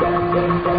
Thank.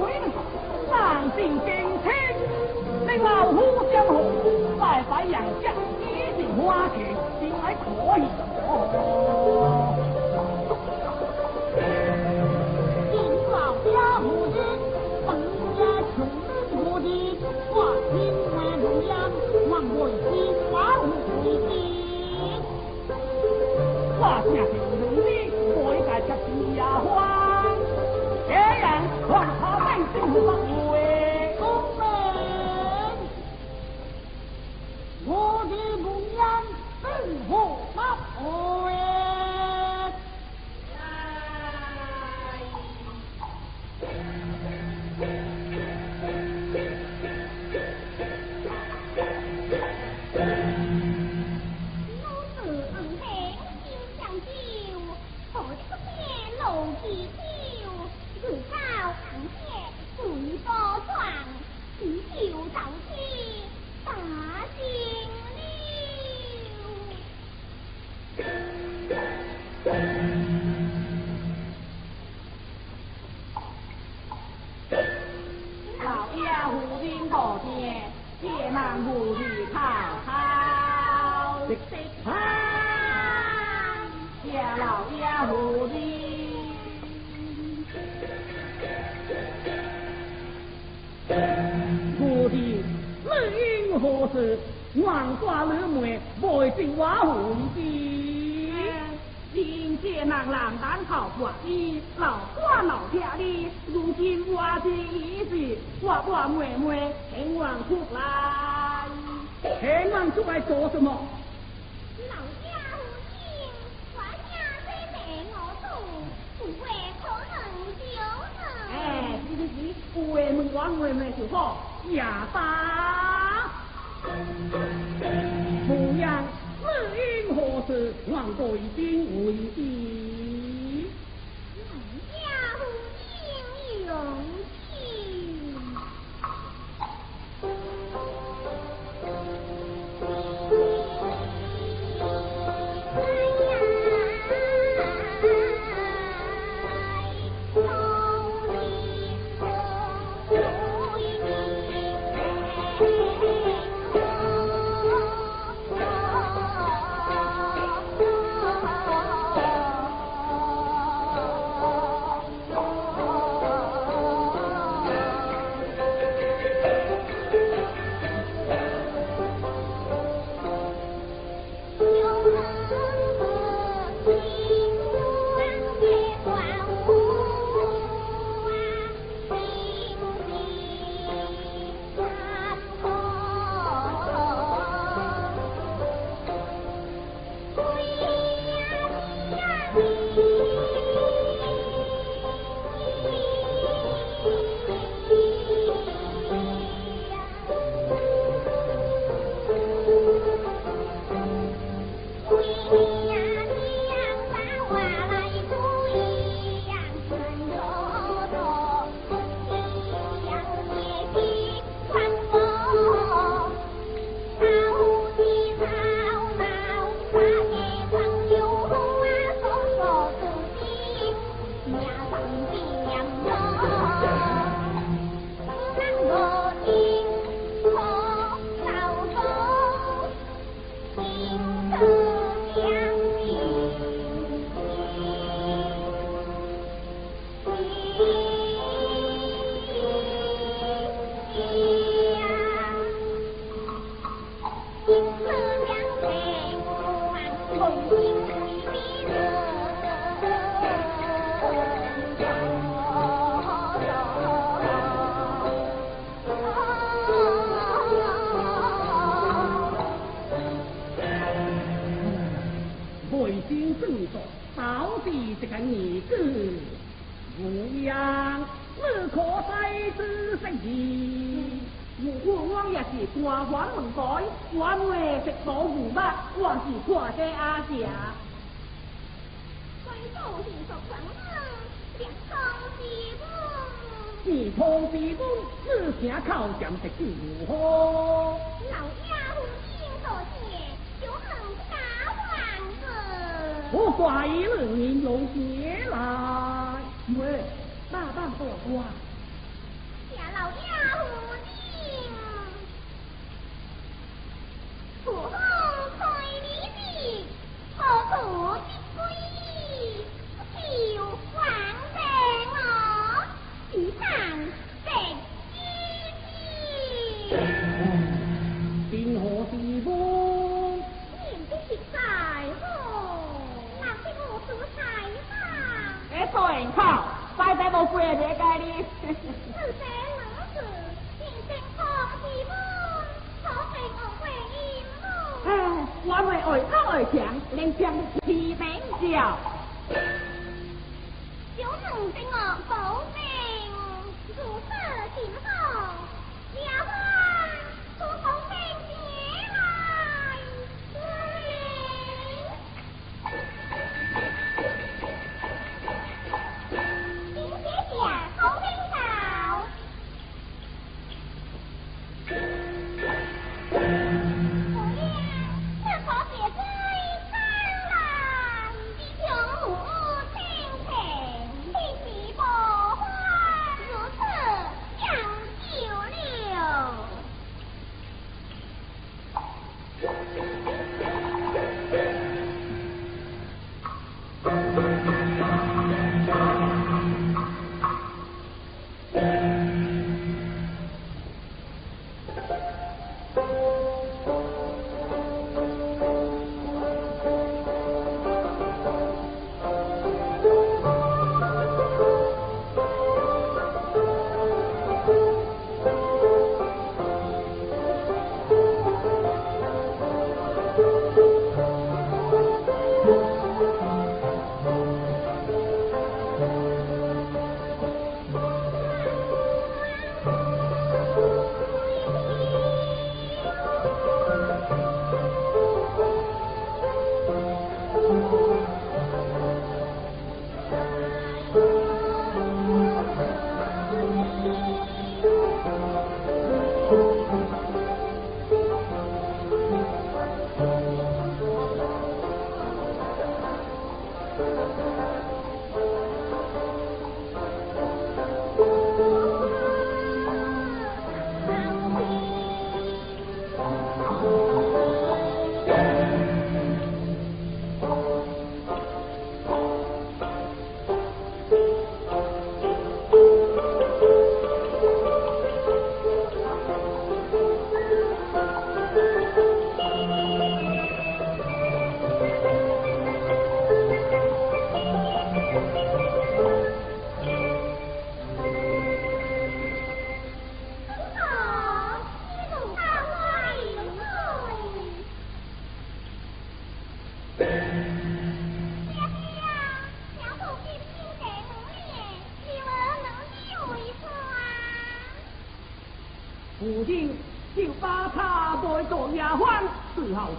门，上进天青，你老夫相逢，拜拜杨家，一定花钱，今晚可以。妹妹，千万出来。千万出来做什么？我，不畏。门关，外母就好。呀，巴。婆娘死因何事？王国已经无疑。老娘无，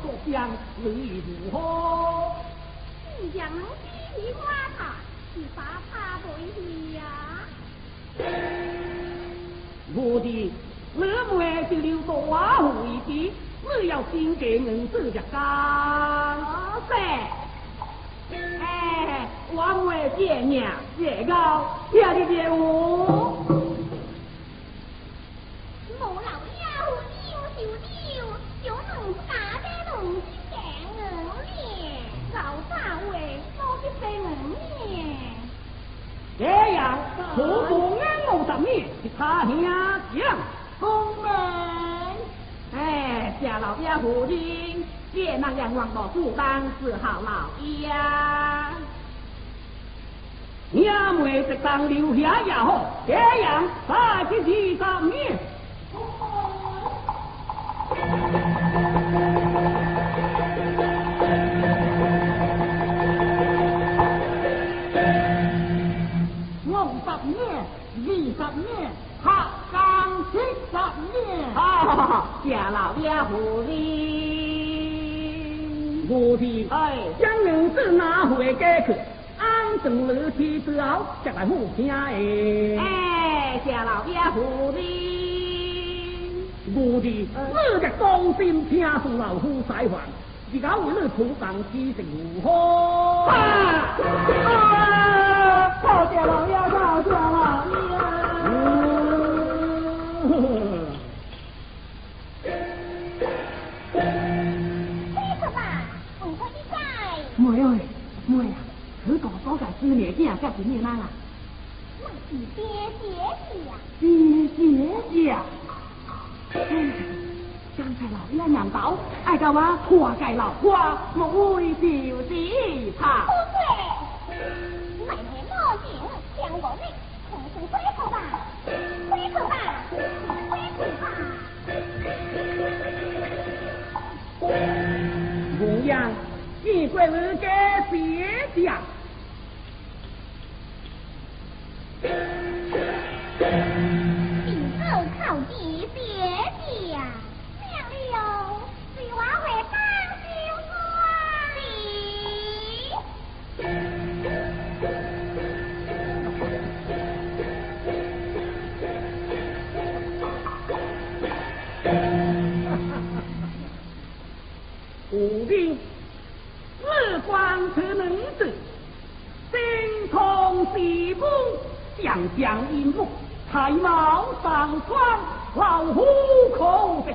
多相思如何？你将我你刮他，你把他比你呀。我的老母就留着花胡一边，我要先给我做一家。哎，哎，王外爹娘，这个叫的叫我。也能让王老夫当时好老呀。娘妹直当留下也好，这样再去几十年。五十年、二十年，合共七十年。哈哈哈！家老爷夫人，我的哎，将人是拿回该去，安顿楼梯之后，再来互听哎。哎，家老爷夫人，我的，你的忠心听从老夫使唤，而家为你土房之成如何？啊！高家老爷，高家老妹哎，妹啊，此个所在之年竟然叫是咩人啊？那是爹爹的呀。姐姐呀！哎，刚才老爷娘道，爱到我破盖老花，莫为就地怕不。对，买年墨镜，将我们我是该谢家。病将将银木，才貌上川，老虎口，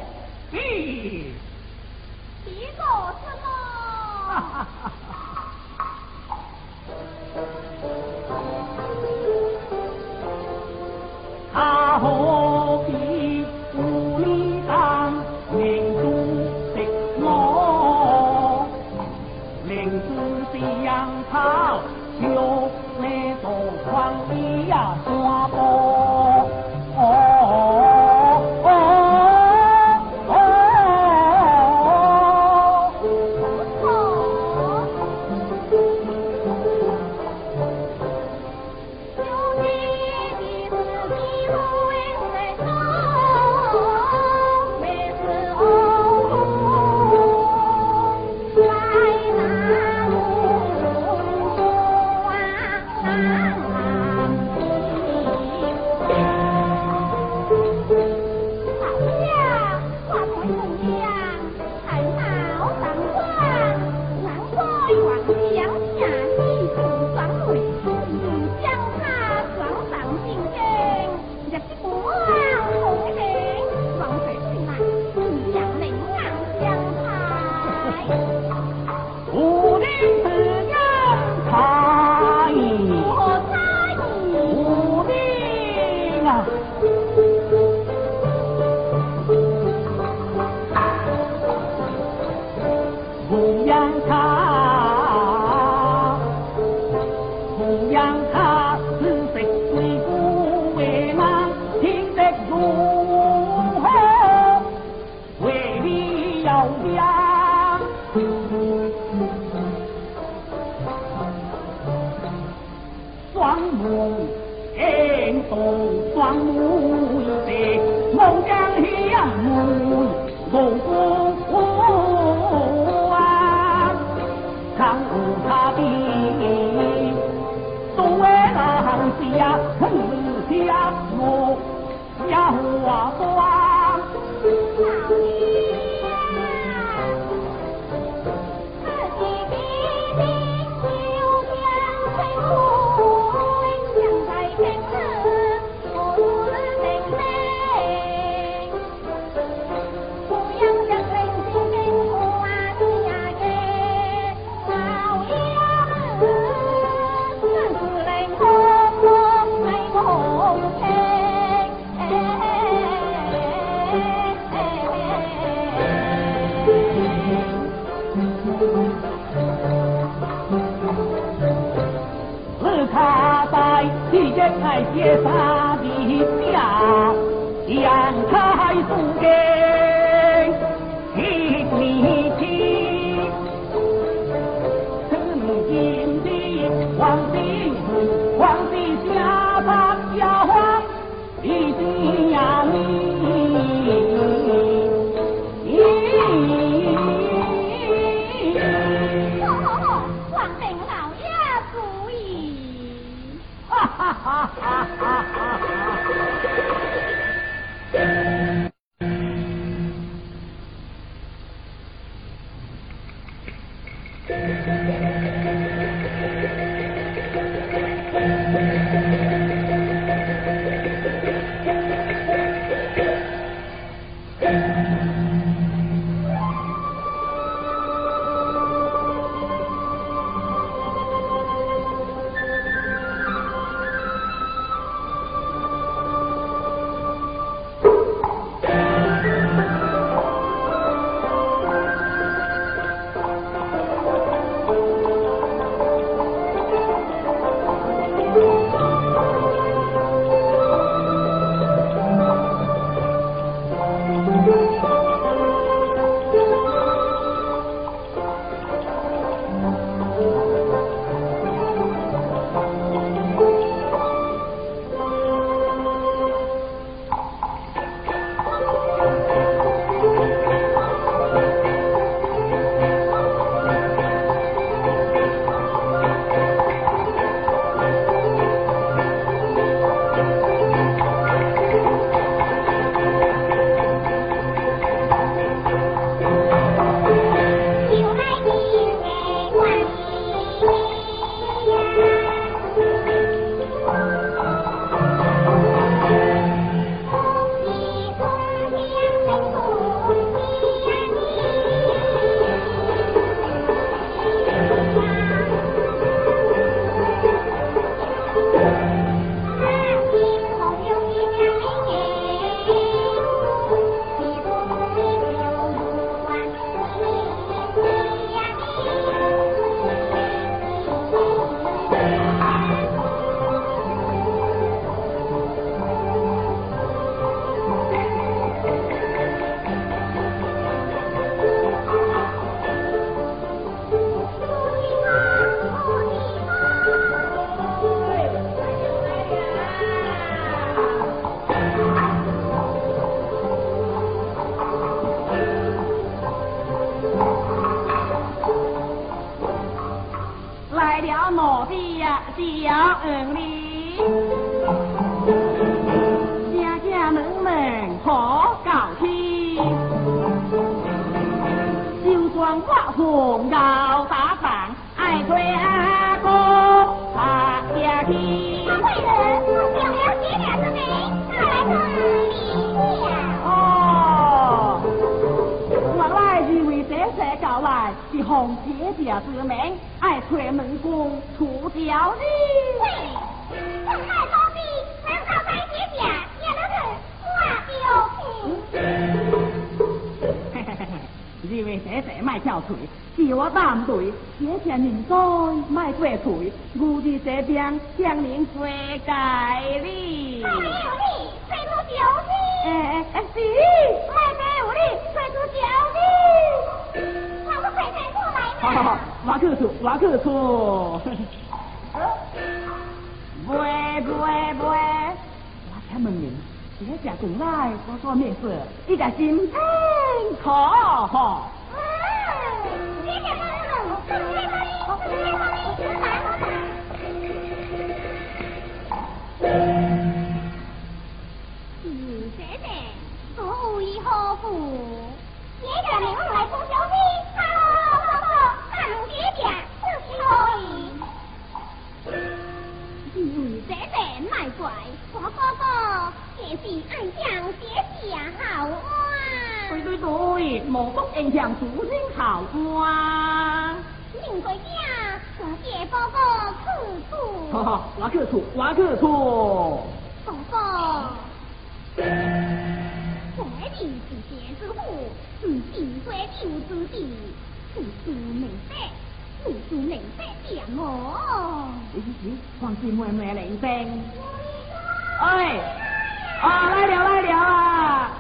爱接杀的家，阳台送给姐姐，莫怪我哥哥，也是暗香姐姐好。对对对，莫不恩将主人好啊。林国家，小姐哥哥去处。好好，我去处，我去处。哥哥，这里是些之府，是金国求之地，不足美色。不是林飞骗我，黄金妹妹林飞，哎，啊来了来了啊！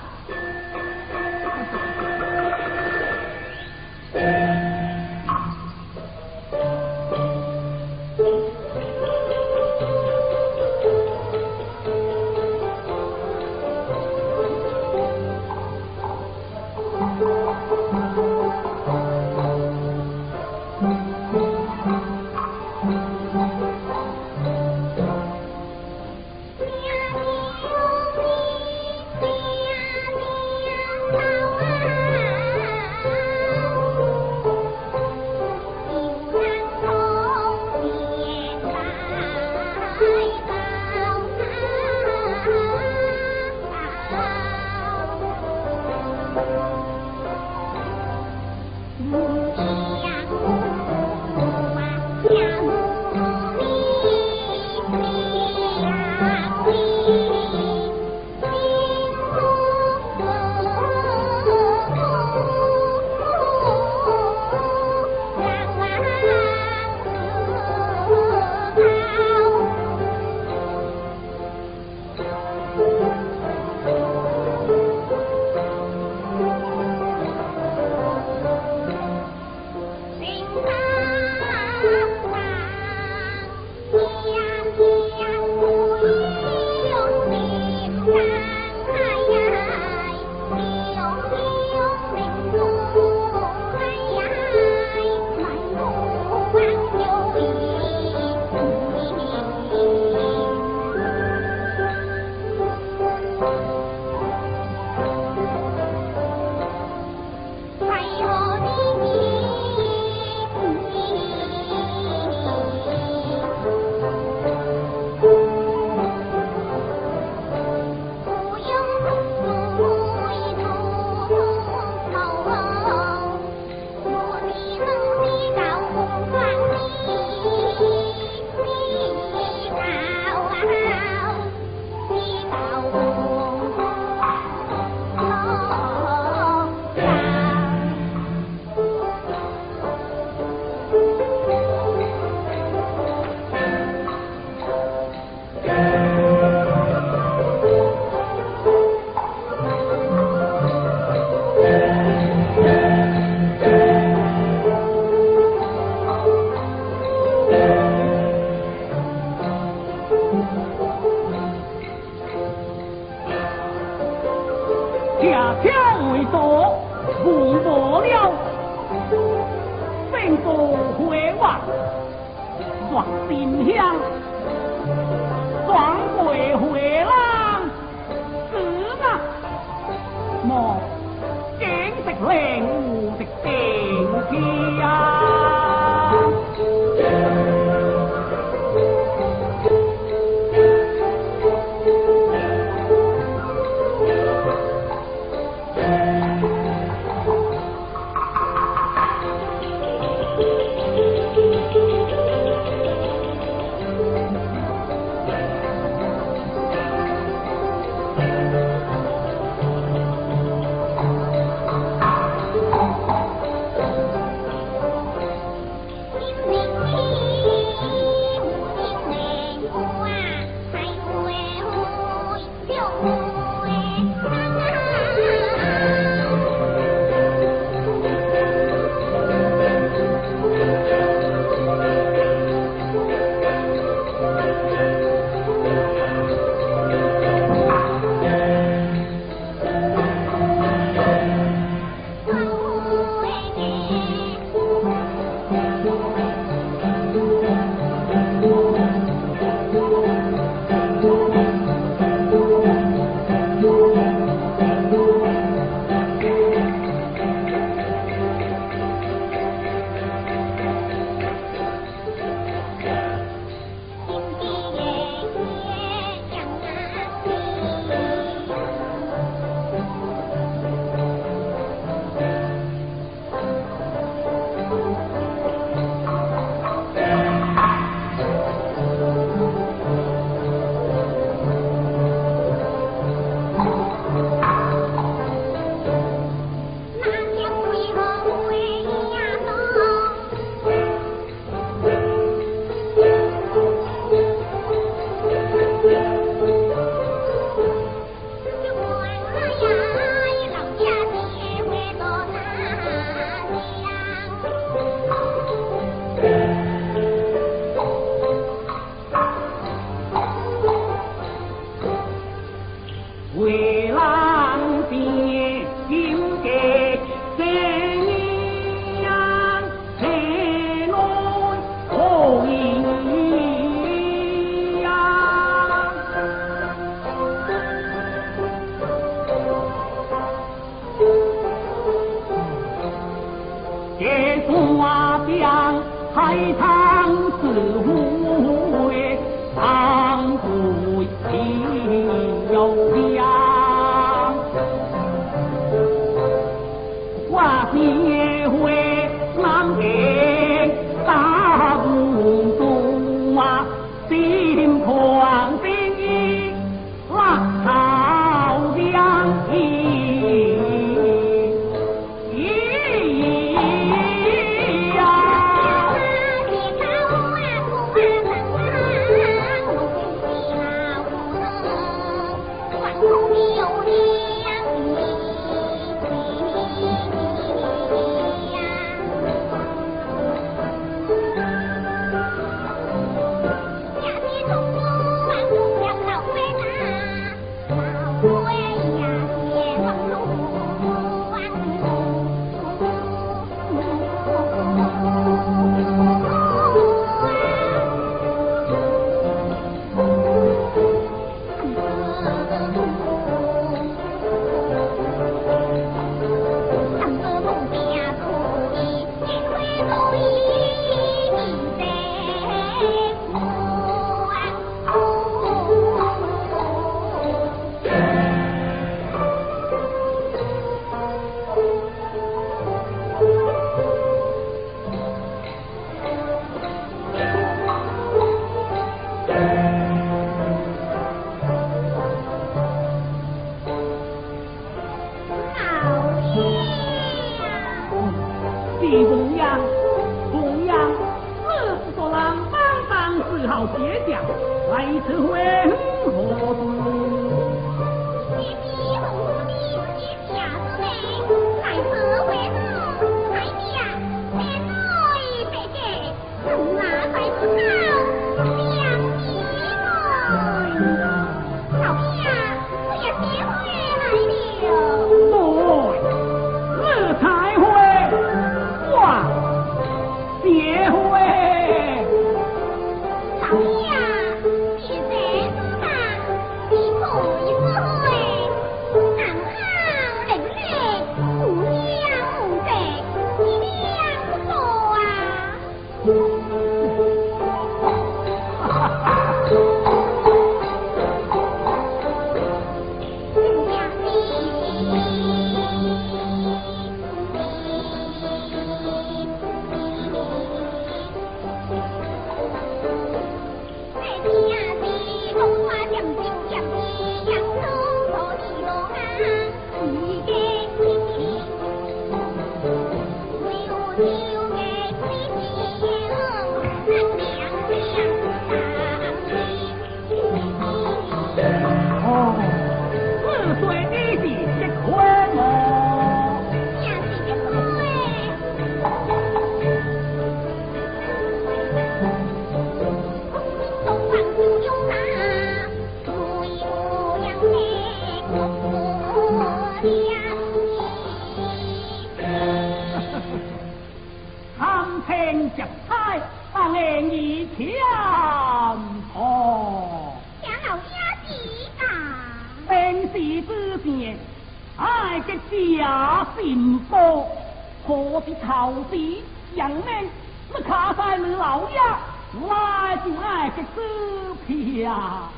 哎呀、啊！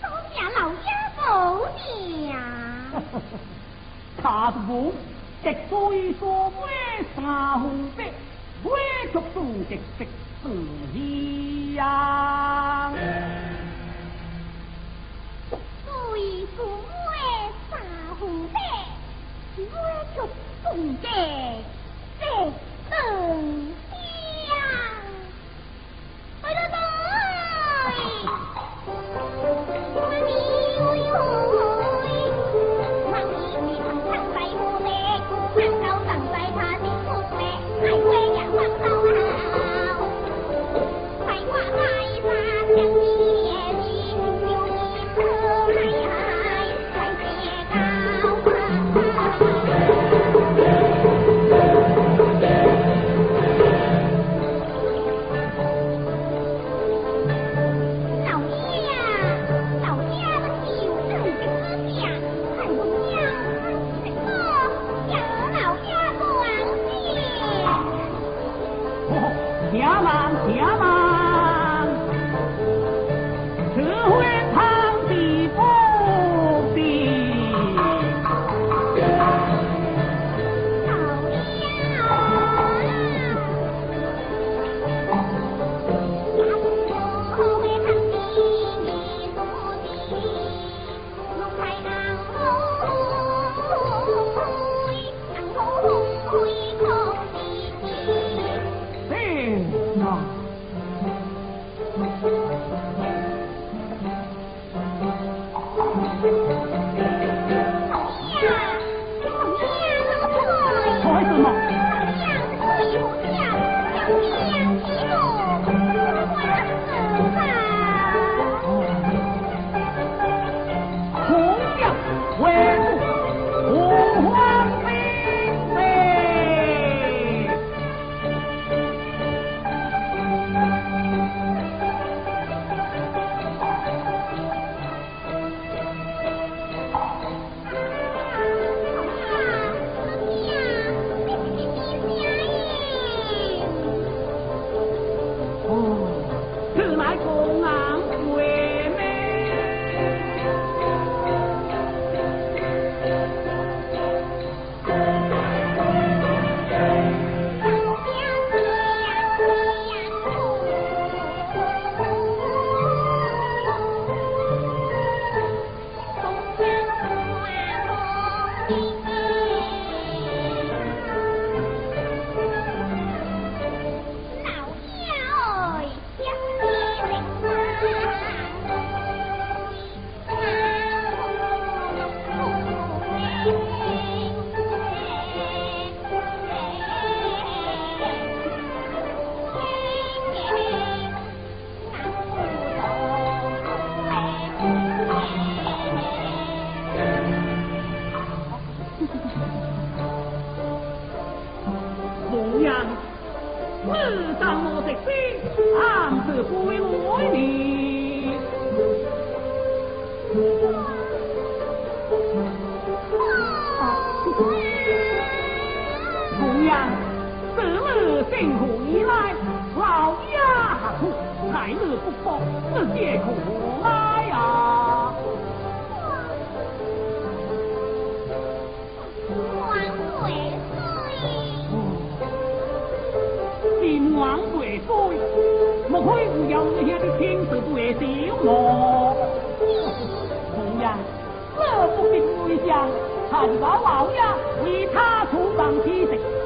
多老爷保佑。卡子布，说为三红白，为足数的的不一样。为，为的不一样。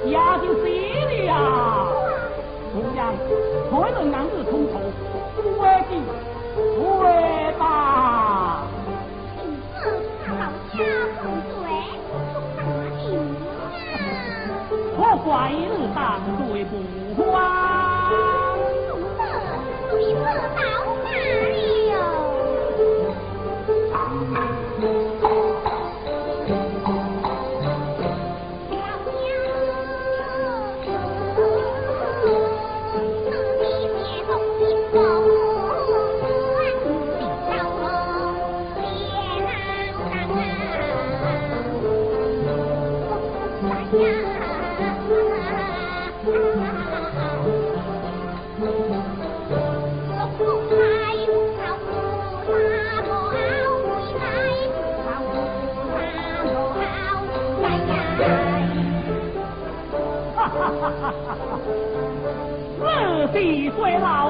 也就这里呀、姑娘，可男子通透，不为敬，不为大。好家伙，对，我怀疑大。没好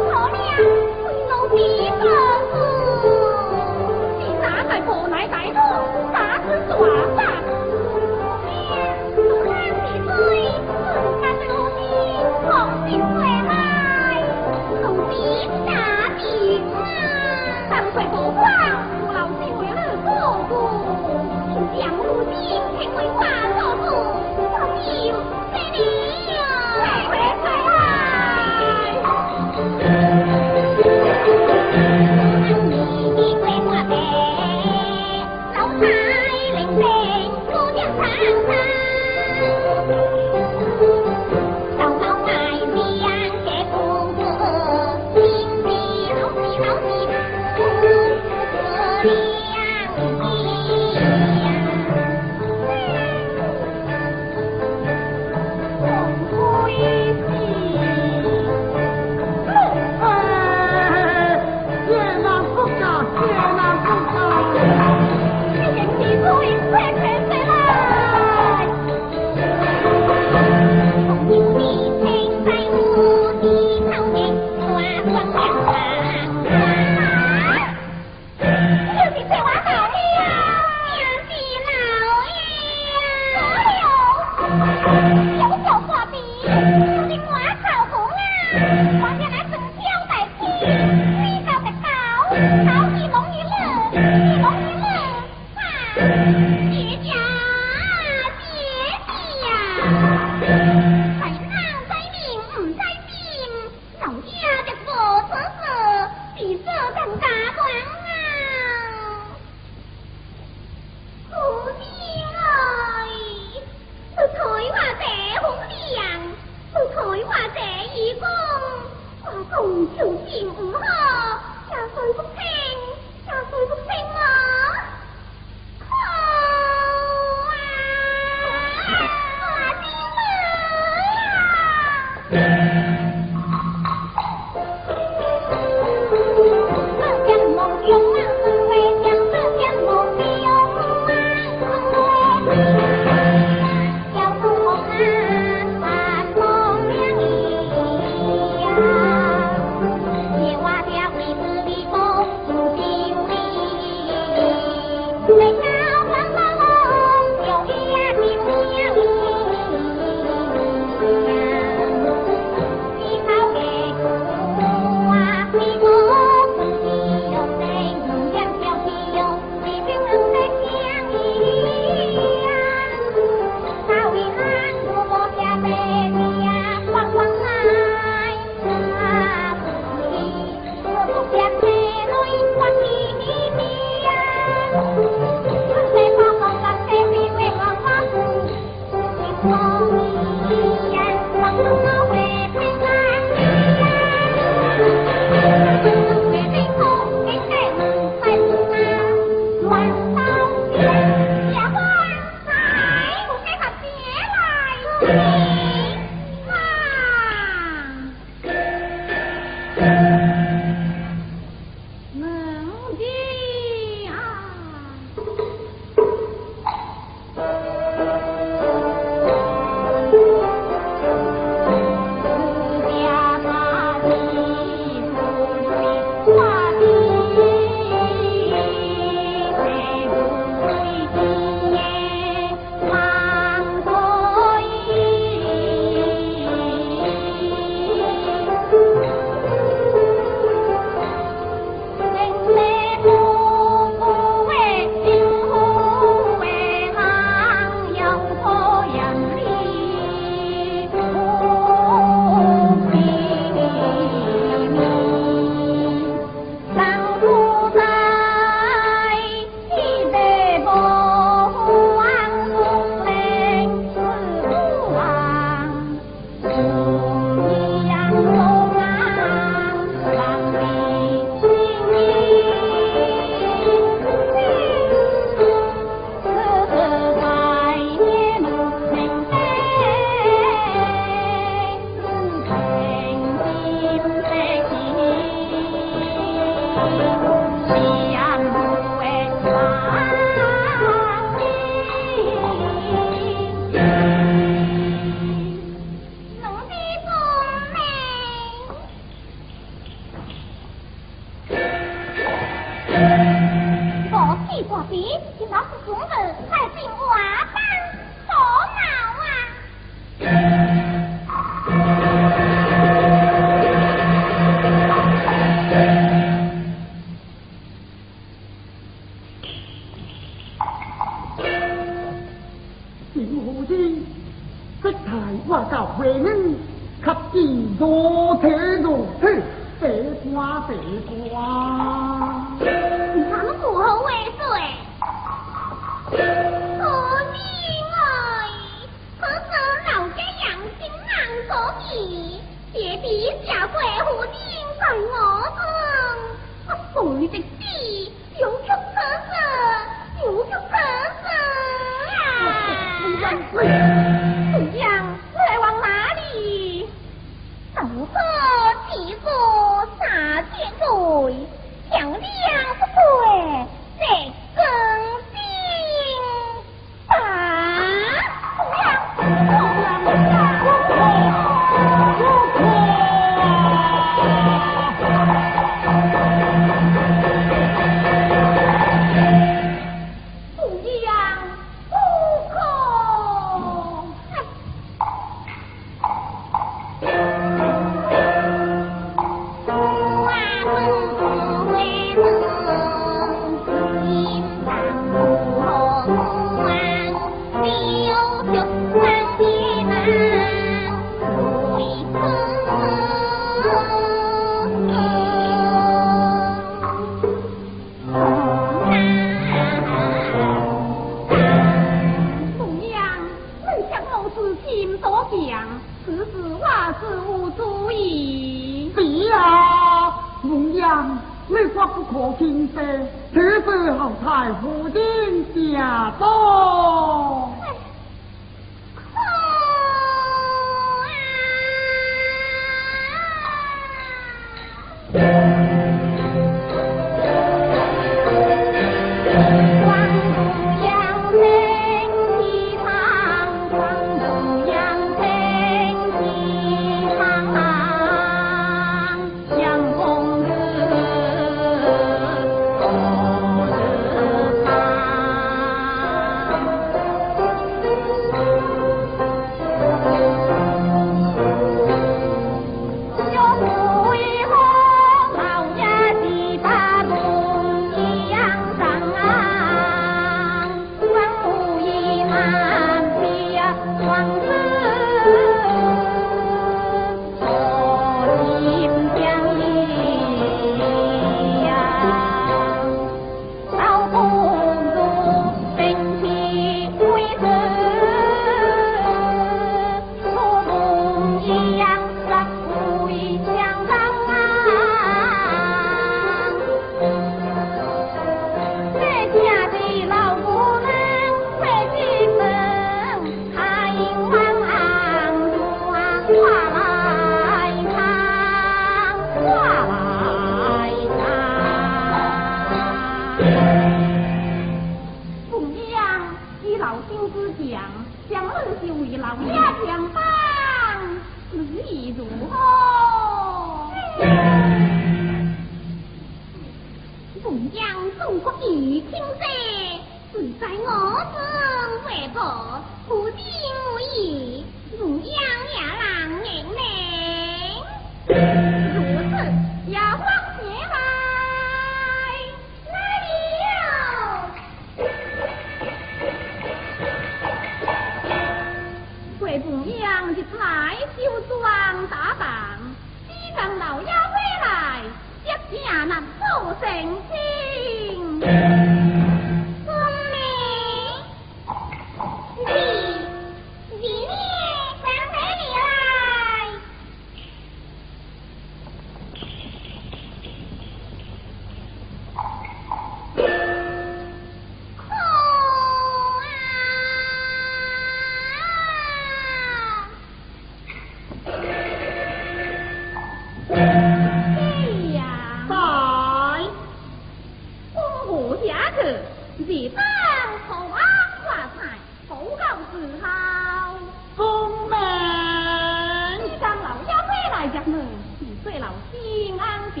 当子，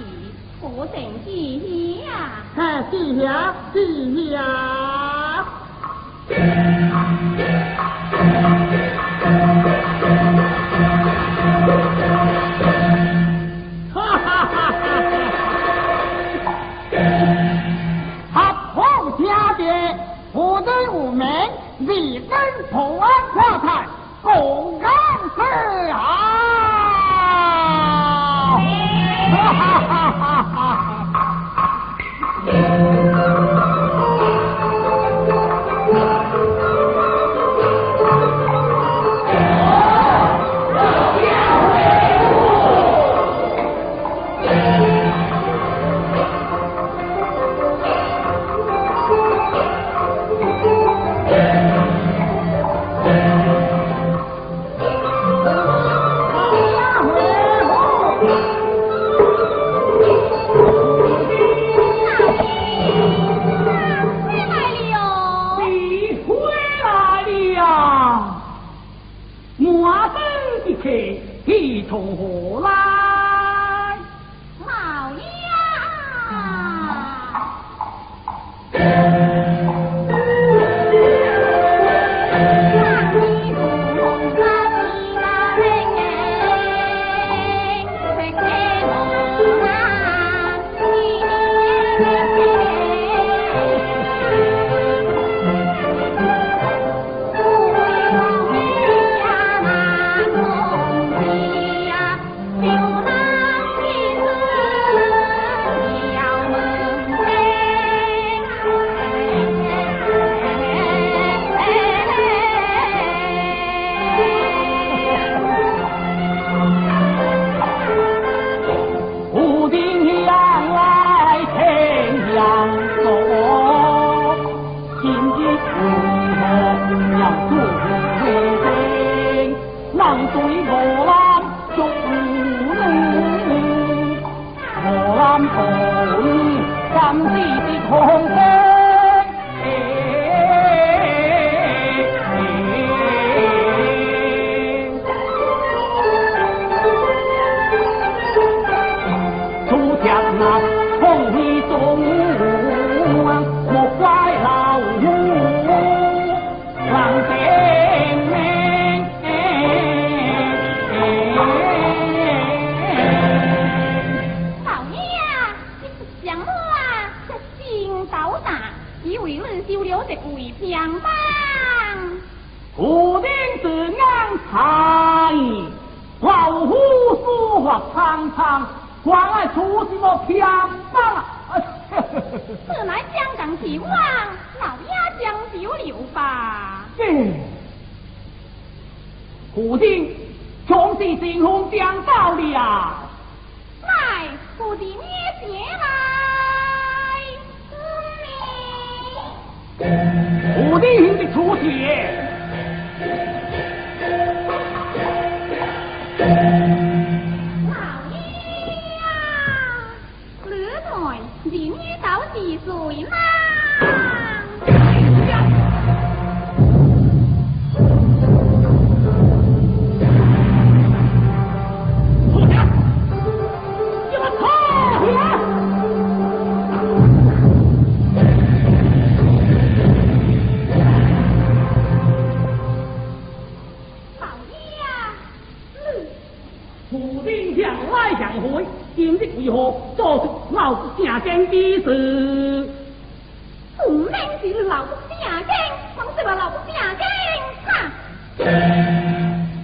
我等弟弟呀。嘿，弟弟啊，弟啊。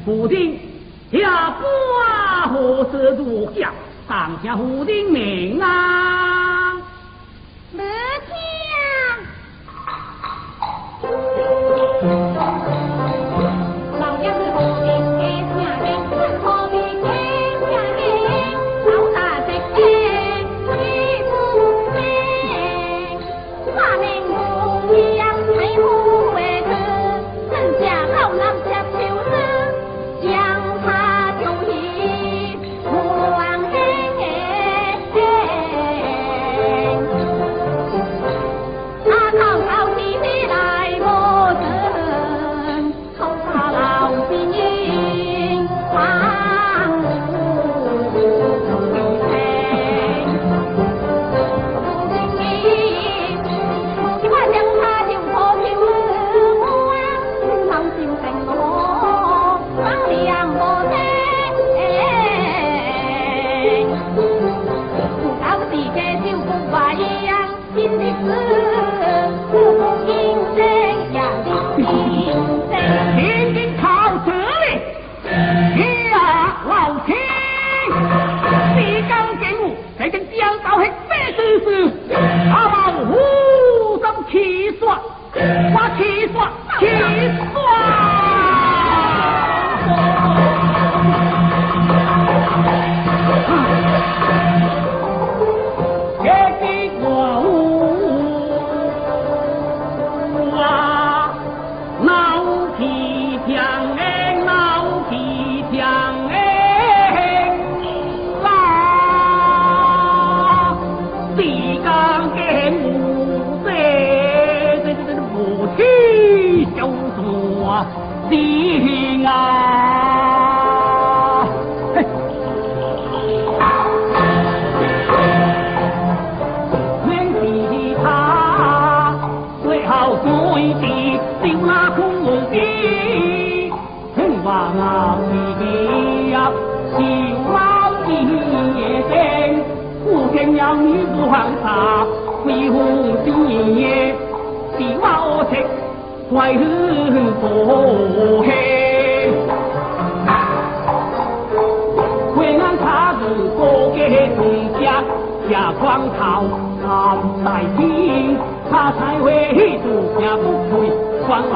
父丁，下官何时入家？上下父丁命啊！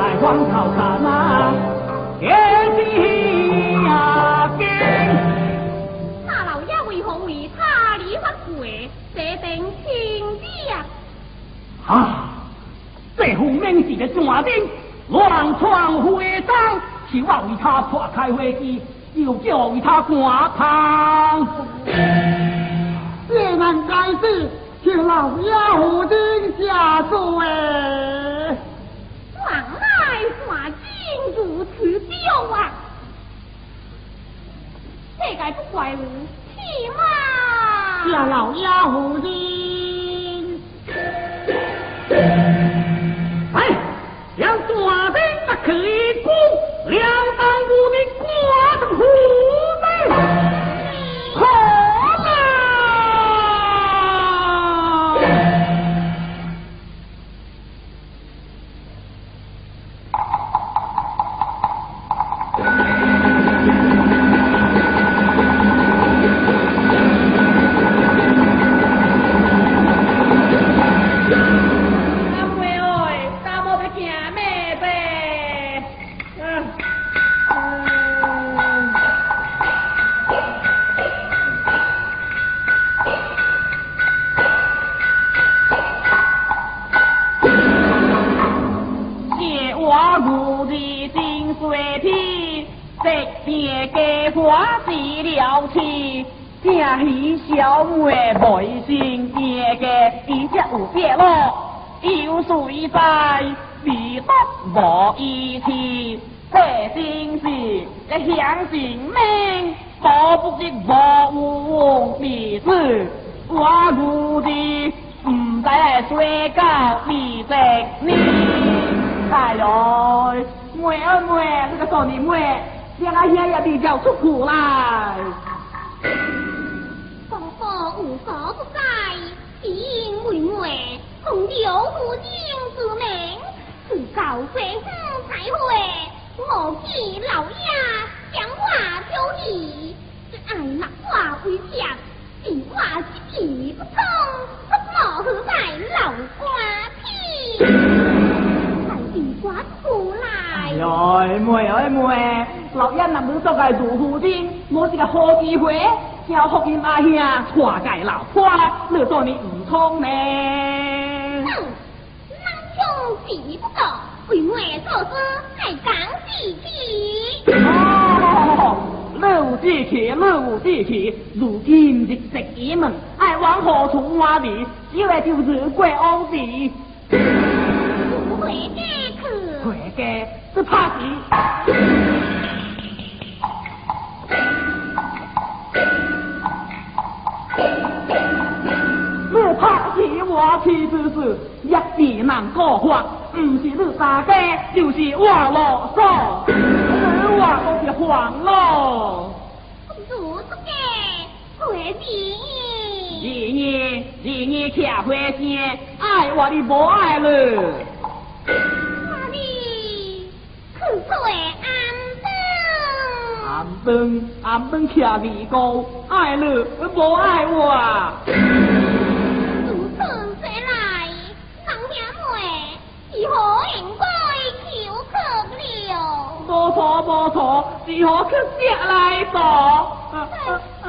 在荒草滩啊，铁骑啊，惊！那老爷为何为他离发鬼？这等情义啊！啊，这副名字的壮丁，乱闯徽章，希望为他破开危机，又叫为他挂汤。这难该释，请老爷？该不怪我，起码。叫老妖人。小气，正喜小妹妹心夜个，伊只有别落，有谁在？未得无义气，这真是个响性命，保不得无面子。我如今唔在睡觉，你在你。哎呦，妹儿妹，这个少年妹，让阿爷也比较出苦来。公婆无所不在，因为妹从刘夫人之命，自告非夫才会，我见老爷讲话挑剔，爱骂话为强，是话是皮不通，不莫何在老瓜皮，才地瓜出来。哎呦，妹儿妹，老爷能不做个杜夫人，我是个好机会，叫福音阿兄娶个老婆，你说你唔聪明？哼，南兄是不懂，为妹做事还讲义气。哦，老志气，老志气，如今日食一门，爱往何处挖地？因为就是贵欧地，不会的去。贵嘅是怕死。你怕死我岂不是，一地难过法，唔是你大家，就是我啰嗦，你我都是黄咯。如这个会比。爷爷，爷爷吃花生，爱我的不爱了。顿。暗顿暗顿吃米糕，爱你无爱我。如此说来，人兄妹是何应该求可了？无错无错，是何去接来做？啊啊啊！